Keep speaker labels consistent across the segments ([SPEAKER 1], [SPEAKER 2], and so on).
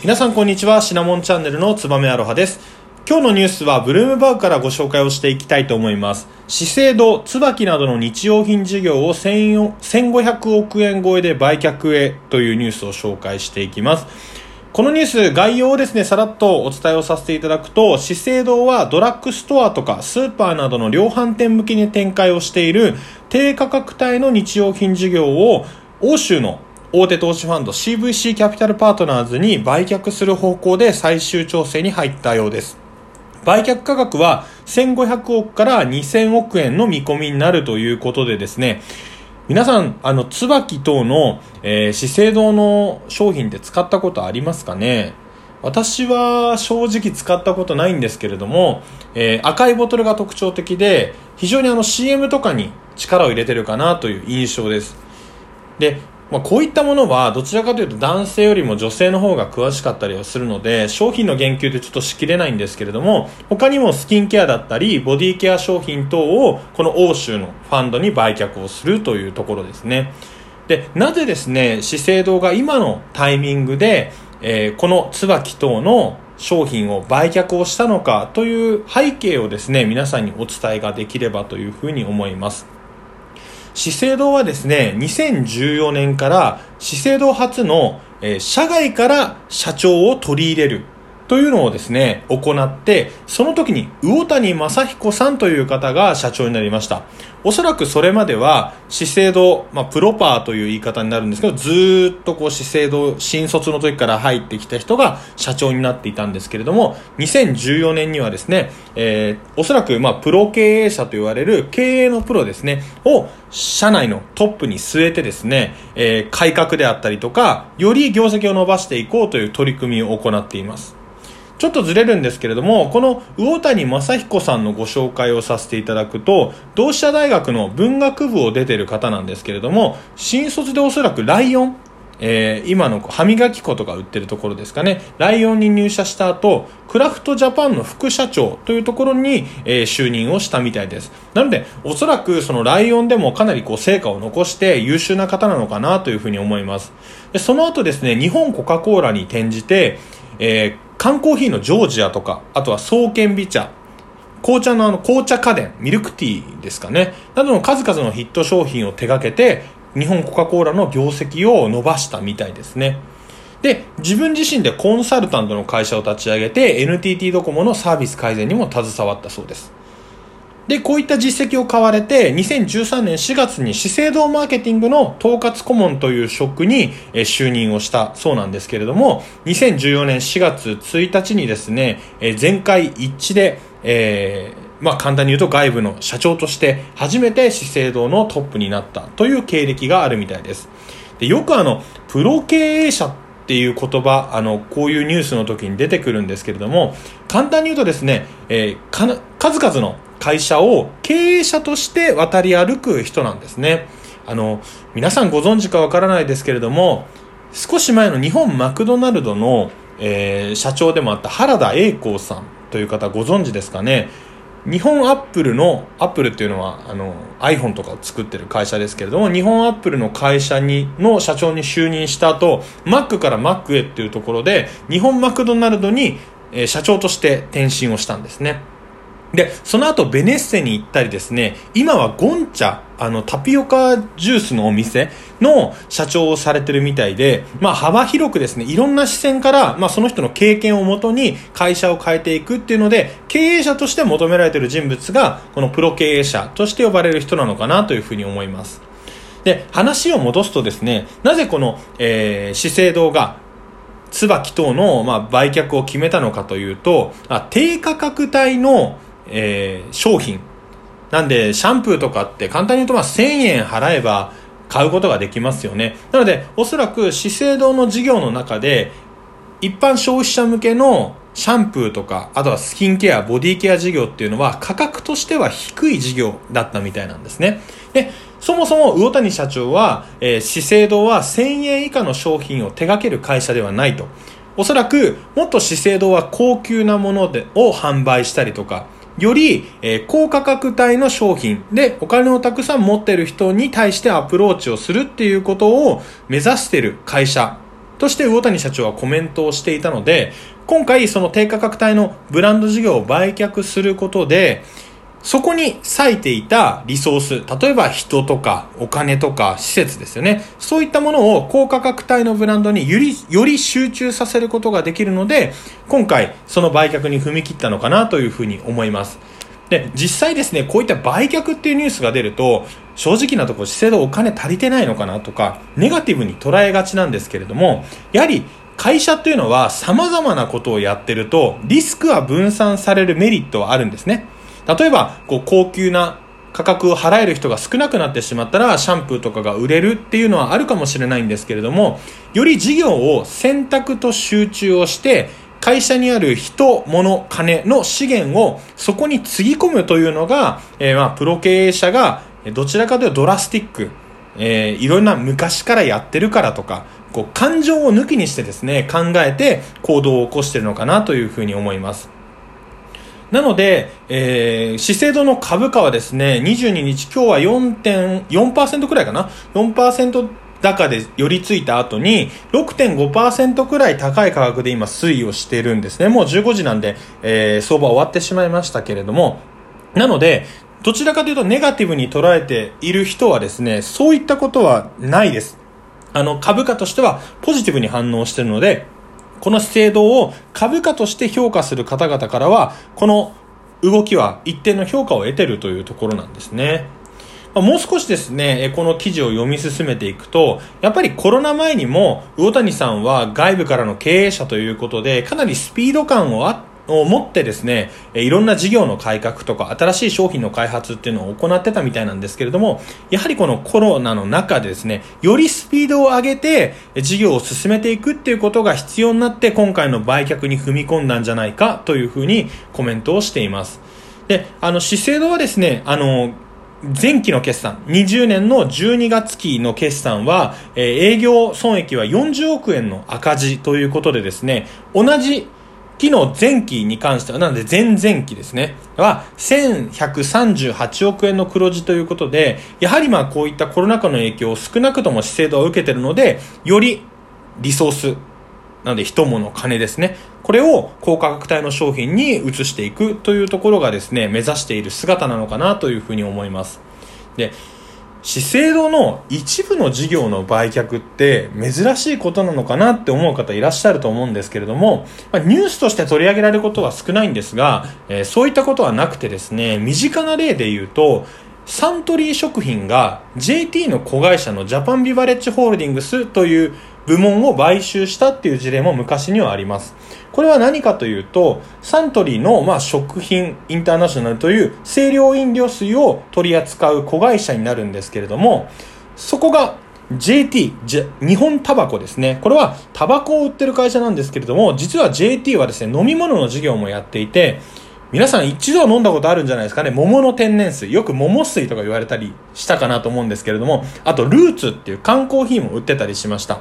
[SPEAKER 1] 皆さんこんにちは。シナモンチャンネルのつばめアロハです。今日のニュースはブルームバーグからご紹介をしていきたいと思います。資生堂、椿などの日用品事業を1500億円超えで売却へというニュースを紹介していきます。このニュース、概要をですね、さらっとお伝えをさせていただくと、資生堂はドラッグストアとかスーパーなどの量販店向けに展開をしている低価格帯の日用品事業を欧州の大手投資ファンド CVC キャピタルパートナーズに売却する方向で最終調整に入ったようです。売却価格は1500億から2000億円の見込みになるということでですね、皆さん、あの、椿等の、えー、資生堂の商品って使ったことありますかね？私は正直使ったことないんですけれども、えー、赤いボトルが特徴的で、非常にあの CM とかに力を入れてるかなという印象です。で、まあ、こういったものはどちらかというと男性よりも女性の方が詳しかったりはするので商品の言及でちょっとしきれないんですけれども他にもスキンケアだったりボディケア商品等をこの欧州のファンドに売却をするというところですね。でなぜですね資生堂が今のタイミングで、えー、この椿等の商品を売却をしたのかという背景をですね皆さんにお伝えができればというふうに思います。資生堂はですね、2014年から資生堂初の、えー、社外から社長を取り入れる。というのをですね、行って、その時に魚谷正彦さんという方が社長になりました。おそらくそれまでは資生堂、まあ、プロパーという言い方になるんですけど、ずっとこう資生堂、新卒の時から入ってきた人が社長になっていたんですけれども、2014年にはですね、えー、おそらくまあプロ経営者と言われる経営のプロですね、を社内のトップに据えてですね、えー、改革であったりとか、より業績を伸ばしていこうという取り組みを行っています。ちょっとずれるんですけれども、この魚谷正彦さんのご紹介をさせていただくと、同志社大学の文学部を出てる方なんですけれども、新卒でおそらくライオン、えー、今の歯磨き粉とか売ってるところですかね、ライオンに入社した後、クラフトジャパンの副社長というところに、えー、就任をしたみたいです。なので、おそらくそのライオンでもかなりこう成果を残して優秀な方なのかなというふうに思います。でその後ですね、日本コカ・コーラに転じて、えー缶コーヒーのジョージアとか、あとは創建美茶、紅茶のあの紅茶家電、ミルクティーですかね、などの数々のヒット商品を手掛けて、日本コカ・コーラの業績を伸ばしたみたいですね。で、自分自身でコンサルタントの会社を立ち上げて、NTT ドコモのサービス改善にも携わったそうです。で、こういった実績を買われて、2013年4月に資生堂マーケティングの統括顧問という職に、就任をしたそうなんですけれども、2014年4月1日にですね、全会一致で、えー、まあ簡単に言うと外部の社長として初めて資生堂のトップになったという経歴があるみたいです。でよくあの、プロ経営者っていう言葉、あの、こういうニュースの時に出てくるんですけれども、簡単に言うとですね、えー、数々の会社を経営者として渡り歩く人なんですね。あの、皆さんご存知かわからないですけれども、少し前の日本マクドナルドの、えー、社長でもあった原田栄光さんという方ご存知ですかね。日本アップルの、アップルっていうのはあの iPhone とかを作ってる会社ですけれども、日本アップルの会社に、の社長に就任した後、Mac から Mac へっていうところで、日本マクドナルドに、えー、社長として転身をしたんですね。で、その後ベネッセに行ったりですね、今はゴンチャ、あの、タピオカジュースのお店の社長をされてるみたいで、まあ幅広くですね、いろんな視線から、まあその人の経験をもとに会社を変えていくっていうので、経営者として求められている人物が、このプロ経営者として呼ばれる人なのかなというふうに思います。で、話を戻すとですね、なぜこの、えー、資生堂が椿等の、まあ、売却を決めたのかというと、あ低価格帯のえー、商品。なんで、シャンプーとかって簡単に言うとまあ1000円払えば買うことができますよね。なので、おそらく資生堂の事業の中で、一般消費者向けのシャンプーとか、あとはスキンケア、ボディケア事業っていうのは価格としては低い事業だったみたいなんですね。で、そもそも魚谷社長は、えー、資生堂は1000円以下の商品を手掛ける会社ではないと。おそらく、もっと資生堂は高級なものでを販売したりとか、より、えー、高価格帯の商品でお金をたくさん持ってる人に対してアプローチをするっていうことを目指してる会社として魚谷社長はコメントをしていたので、今回その低価格帯のブランド事業を売却することで、そこに割いていたリソース、例えば人とかお金とか施設ですよね。そういったものを高価格帯のブランドによりより集中させることができるので、今回その売却に踏み切ったのかなというふうに思います。で、実際ですね、こういった売却っていうニュースが出ると、正直なところ、資生堂お金足りてないのかなとか、ネガティブに捉えがちなんですけれども、やはり会社っていうのは様々なことをやってると、リスクは分散されるメリットはあるんですね。例えば、こう、高級な価格を払える人が少なくなってしまったら、シャンプーとかが売れるっていうのはあるかもしれないんですけれども、より事業を選択と集中をして、会社にある人、物、金の資源をそこにつぎ込むというのが、えー、まあ、プロ経営者がどちらかというとドラスティック、えー、いろんな昔からやってるからとか、こう、感情を抜きにしてですね、考えて行動を起こしてるのかなというふうに思います。なので、えー、資生堂の株価はですね、22日、今日は4.4%くらいかな ?4% 高で寄りついた後に6.5%くらい高い価格で今推移をしているんですね。もう15時なんで、えー、相場終わってしまいましたけれども、なので、どちらかというとネガティブに捉えている人はですね、そういったことはないです。あの、株価としてはポジティブに反応しているので、この資生堂を株価として評価する方々からは、この動きは一定の評価を得てるというところなんですね。もう少しですね、この記事を読み進めていくと、やっぱりコロナ前にも、魚谷さんは外部からの経営者ということで、かなりスピード感をあって、を持ってですね、いろんな事業の改革とか新しい商品の開発っていうのを行ってたみたいなんですけれども、やはりこのコロナの中でですね、よりスピードを上げて事業を進めていくっていうことが必要になって今回の売却に踏み込んだんじゃないかというふうにコメントをしています。で、あの、資生堂はですね、あの、前期の決算、20年の12月期の決算は、えー、営業損益は40億円の赤字ということでですね、同じ期の前期に関しては、なので前々期ですね、は1138億円の黒字ということで、やはりまあこういったコロナ禍の影響を少なくとも資生堂は受けているので、よりリソース、なので人物金ですね。これを高価格帯の商品に移していくというところがですね、目指している姿なのかなというふうに思います。で、資生堂の一部の事業の売却って珍しいことなのかなって思う方いらっしゃると思うんですけれども、まあ、ニュースとして取り上げられることは少ないんですが、えー、そういったことはなくてですね、身近な例で言うと、サントリー食品が JT の子会社のジャパンビバレッジホールディングスという部門を買収したっていう事例も昔にはあります。これは何かというと、サントリーの、まあ、食品インターナショナルという清涼飲料水を取り扱う子会社になるんですけれども、そこが JT、日本タバコですね。これはタバコを売ってる会社なんですけれども、実は JT はですね、飲み物の事業もやっていて、皆さん一度は飲んだことあるんじゃないですかね。桃の天然水。よく桃水とか言われたりしたかなと思うんですけれども、あとルーツっていう缶コーヒーも売ってたりしました。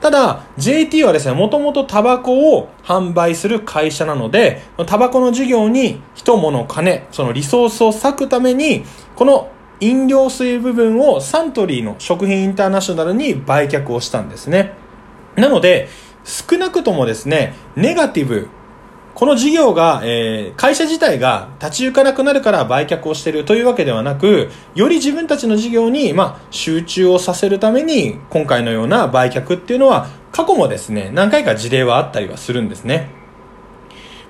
[SPEAKER 1] ただ、JT はですね、もともとタバコを販売する会社なので、タバコの事業に人物金、そのリソースを割くために、この飲料水部分をサントリーの食品インターナショナルに売却をしたんですね。なので、少なくともですね、ネガティブこの事業が、えー、会社自体が立ち行かなくなるから売却をしているというわけではなく、より自分たちの事業に、まあ、集中をさせるために、今回のような売却っていうのは、過去もですね、何回か事例はあったりはするんですね。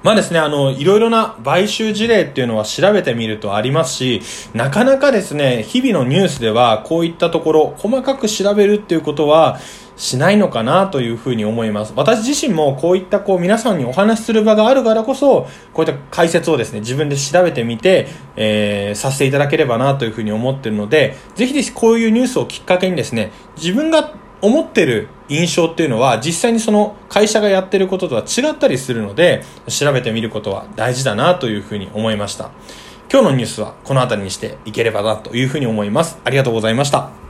[SPEAKER 1] まあですね、あの、いろいろな買収事例っていうのは調べてみるとありますし、なかなかですね、日々のニュースではこういったところ、細かく調べるっていうことは、しないのかなというふうに思います。私自身もこういったこう皆さんにお話しする場があるからこそ、こういった解説をですね、自分で調べてみて、えー、させていただければなというふうに思ってるので、ぜひですこういうニュースをきっかけにですね、自分が思ってる印象っていうのは実際にその会社がやってることとは違ったりするので、調べてみることは大事だなというふうに思いました。今日のニュースはこの辺りにしていければなというふうに思います。ありがとうございました。